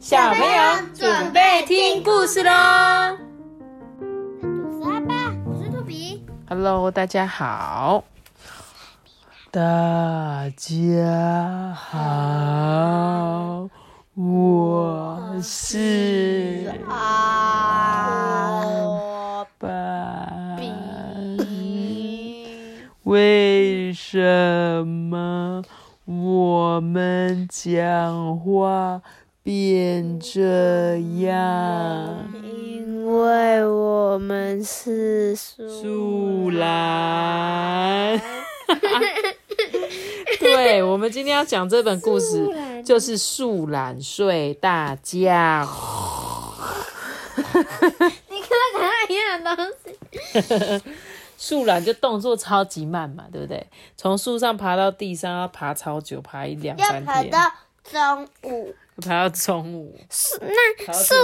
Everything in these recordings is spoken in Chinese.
小朋友准备听故事喽我是阿爸，我是兔比。！Hello，大家好，大家好，我是这样？因为我们是树懒。对，我们今天要讲这本故事，就是树懒睡大觉。你跟我讲一样的东西。树懒就动作超级慢嘛，对不对？从树上爬到地上要爬超久，爬一两三天，中午，爬到中午，树那树。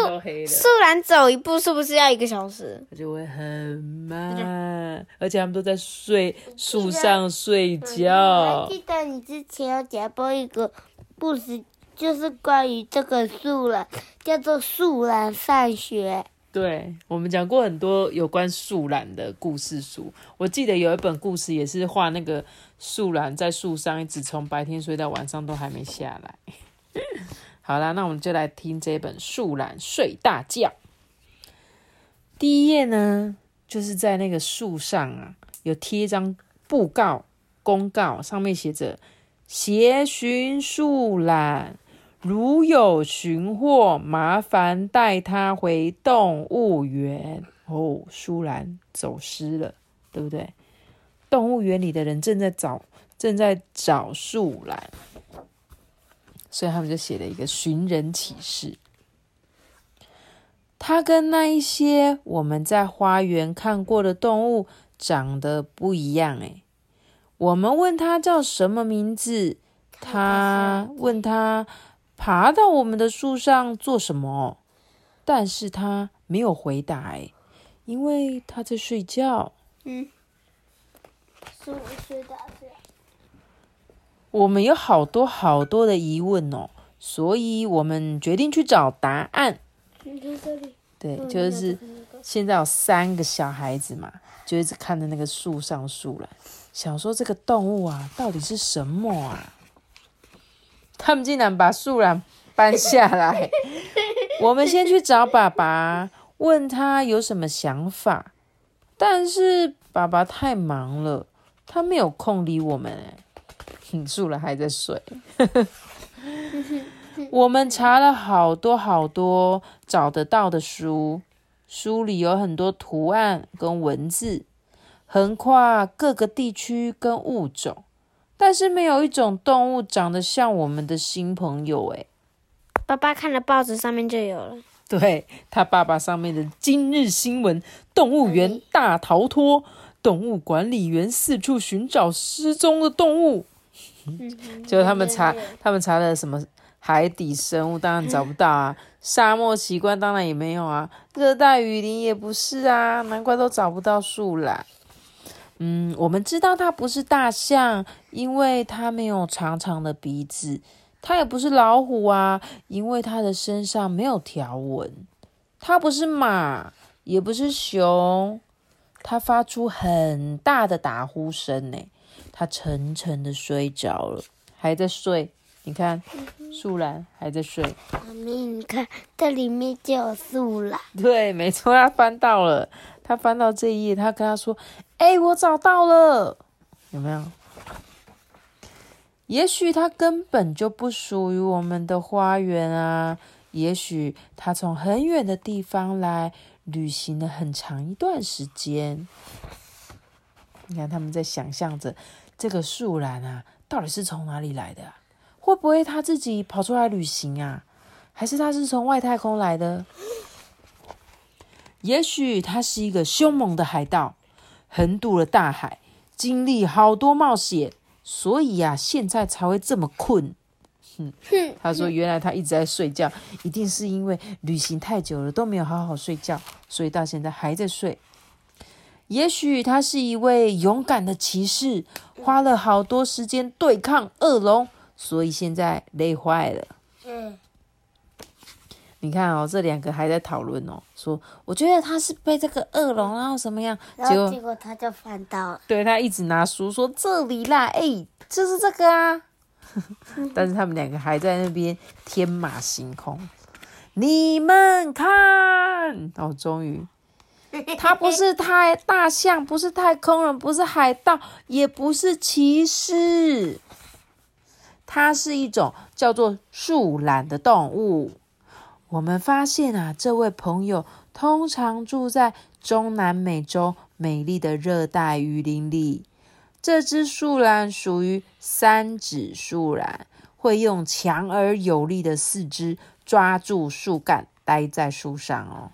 树懒走一步是不是要一个小时？它就会很慢，而且他们都在睡树上睡觉。记得你之前有讲过一个故事，就是关于这个树懒，叫做树懒上学。对，我们讲过很多有关树懒的故事书。我记得有一本故事也是画那个树懒在树上，一直从白天睡到晚上都还没下来。好啦，那我们就来听这本《树懒睡大觉》。第一页呢，就是在那个树上啊，有贴一张布告公告，上面写着“协寻树懒”。如有寻获，麻烦带它回动物园。哦，树懒走失了，对不对？动物园里的人正在找，正在找树懒，所以他们就写了一个寻人启事。它跟那一些我们在花园看过的动物长得不一样诶。我们问它叫什么名字，他问它。爬到我们的树上做什么？但是他没有回答，哎，因为他在睡觉。嗯，树睡大觉。我们有好多好多的疑问哦，所以我们决定去找答案。你看这里，对，就是现在有三个小孩子嘛，就一直看着那个树上树懒，想说这个动物啊，到底是什么啊？他们竟然把树懒搬下来。我们先去找爸爸，问他有什么想法。但是爸爸太忙了，他没有空理我们。哎，树懒还在睡。我们查了好多好多找得到的书，书里有很多图案跟文字，横跨各个地区跟物种。但是没有一种动物长得像我们的新朋友诶。爸爸看了报纸上面就有了。对他爸爸上面的今日新闻：动物园大逃脱，动物管理员四处寻找失踪的动物。就他们查，他们查了什么海底生物，当然找不到啊；沙漠奇观当然也没有啊；热带雨林也不是啊，难怪都找不到树懒。嗯，我们知道它不是大象，因为它没有长长的鼻子；它也不是老虎啊，因为它的身上没有条纹；它不是马，也不是熊。它发出很大的打呼声呢，他沉沉的睡着了，还在睡。你看，树懒还在睡。妈咪，你看这里面就有树懒。对，没错，他翻到了。他翻到这一页，他跟他说：“哎，我找到了，有没有？也许它根本就不属于我们的花园啊！也许它从很远的地方来旅行了很长一段时间。你看，他们在想象着这个树懒啊，到底是从哪里来的、会不会他自己跑出来旅行啊？还是他是从外太空来的？”也许他是一个凶猛的海盗，横渡了大海，经历好多冒险，所以呀、啊，现在才会这么困。哼，他说：“原来他一直在睡觉，一定是因为旅行太久了都没有好好睡觉，所以到现在还在睡。也许他是一位勇敢的骑士，花了好多时间对抗恶龙，所以现在累坏了。嗯，你看哦，这两个还在讨论哦，说我觉得他是被这个恶龙，然后什么样？然后结果他就翻到了。对他一直拿书说这里啦，哎，就是这个啊。但是他们两个还在那边天马行空。你们看，哦，终于，他不是太大象，不是太空人，不是海盗，也不是骑士，它是一种叫做树懒的动物。我们发现啊，这位朋友通常住在中南美洲美丽的热带雨林里。这只树懒属于三指树懒，会用强而有力的四肢。抓住树干，待在树上哦。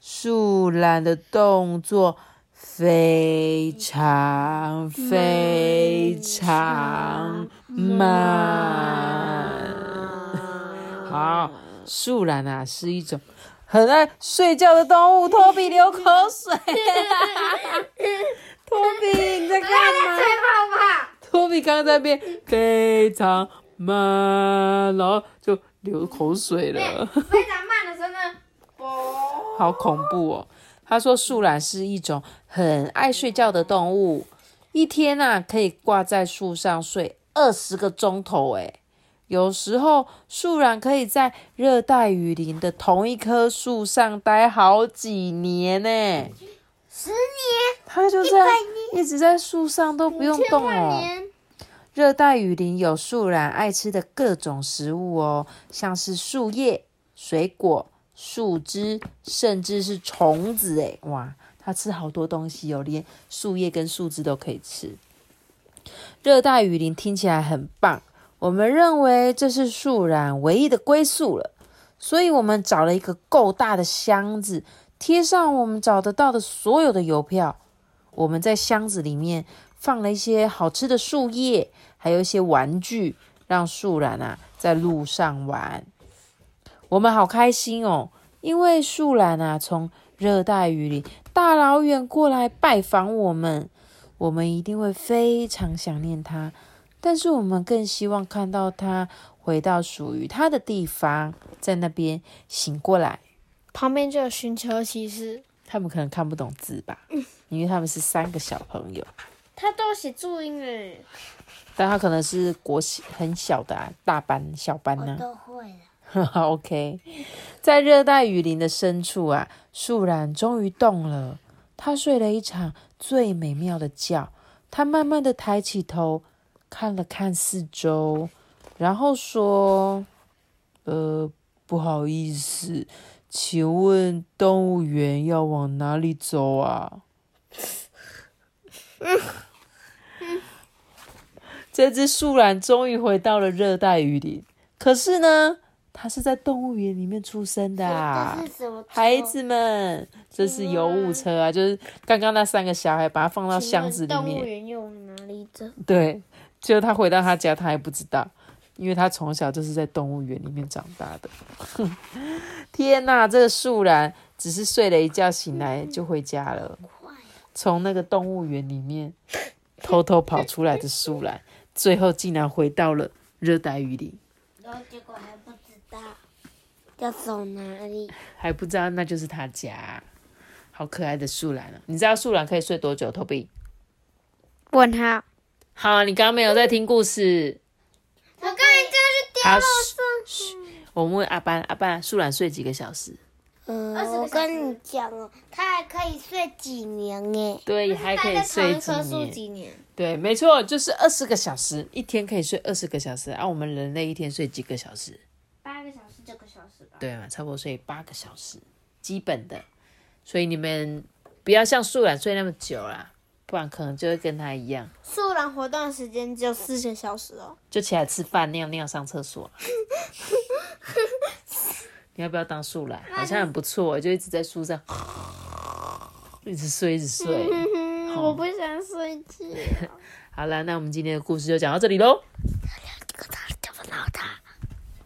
树懒的动作非常非常慢。好，树懒啊是一种很爱睡觉的动物。托比流口水。托比你在干嘛？托比刚刚在变 非常慢，然后就。流口水了，非常慢的声音，好恐怖哦！他说树懒是一种很爱睡觉的动物，一天啊可以挂在树上睡二十个钟头。诶有时候树懒可以在热带雨林的同一棵树上待好几年呢，十年，它就在一直在树上都不用动哦。热带雨林有树懒爱吃的各种食物哦，像是树叶、水果、树枝，甚至是虫子。诶，哇，它吃好多东西哦，连树叶跟树枝都可以吃。热带雨林听起来很棒，我们认为这是树懒唯一的归宿了，所以我们找了一个够大的箱子，贴上我们找得到的所有的邮票。我们在箱子里面放了一些好吃的树叶。还有一些玩具，让树懒啊在路上玩。我们好开心哦，因为树懒啊从热带雨林大老远过来拜访我们，我们一定会非常想念它。但是我们更希望看到它回到属于它的地方，在那边醒过来。旁边就有寻求骑士，他们可能看不懂字吧，因为他们是三个小朋友。他都写注音诶。但他可能是国小很小的啊大班、小班呢。都会 OK，在热带雨林的深处啊，树懒终于动了。他睡了一场最美妙的觉。他慢慢的抬起头，看了看四周，然后说：“呃，不好意思，请问动物园要往哪里走啊？” 这只树懒终于回到了热带雨林，可是呢，它是在动物园里面出生的啊！孩子们，这是游物车啊，就是刚刚那三个小孩把它放到箱子里面。动物园又往哪里走？对，就他回到他家，他还不知道，因为他从小就是在动物园里面长大的。天哪，这个树懒只是睡了一觉醒来就回家了，从那个动物园里面偷偷跑出来的树懒。最后竟然回到了热带雨林，然后结果还不知道要走哪里，还不知道那就是他家，好可爱的树懒啊！你知道树懒可以睡多久？Toby，问他。好，你刚刚没有在听故事。我们问阿班，阿班，树懒睡几个小时？嗯，我跟你讲哦，他还可以睡几年呢？对，还可以睡几年？对，没错，就是二十个小时，一天可以睡二十个小时。啊，我们人类一天睡几个小时？八个小时，九个小时吧。对嘛，差不多睡八个小时，基本的。所以你们不要像树懒睡那么久啦，不然可能就会跟他一样。树懒活动时间只有四个小时哦，就起来吃饭、尿尿、上厕所。你要不要当树懒？好像很不错，就一直在树上，一直睡，一直睡。我不想睡觉。好了，那我们今天的故事就讲到这里喽。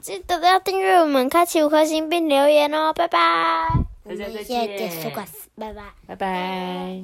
记得要订阅我们，开启五颗星并留言哦，拜拜。大家再见。拜拜。拜拜。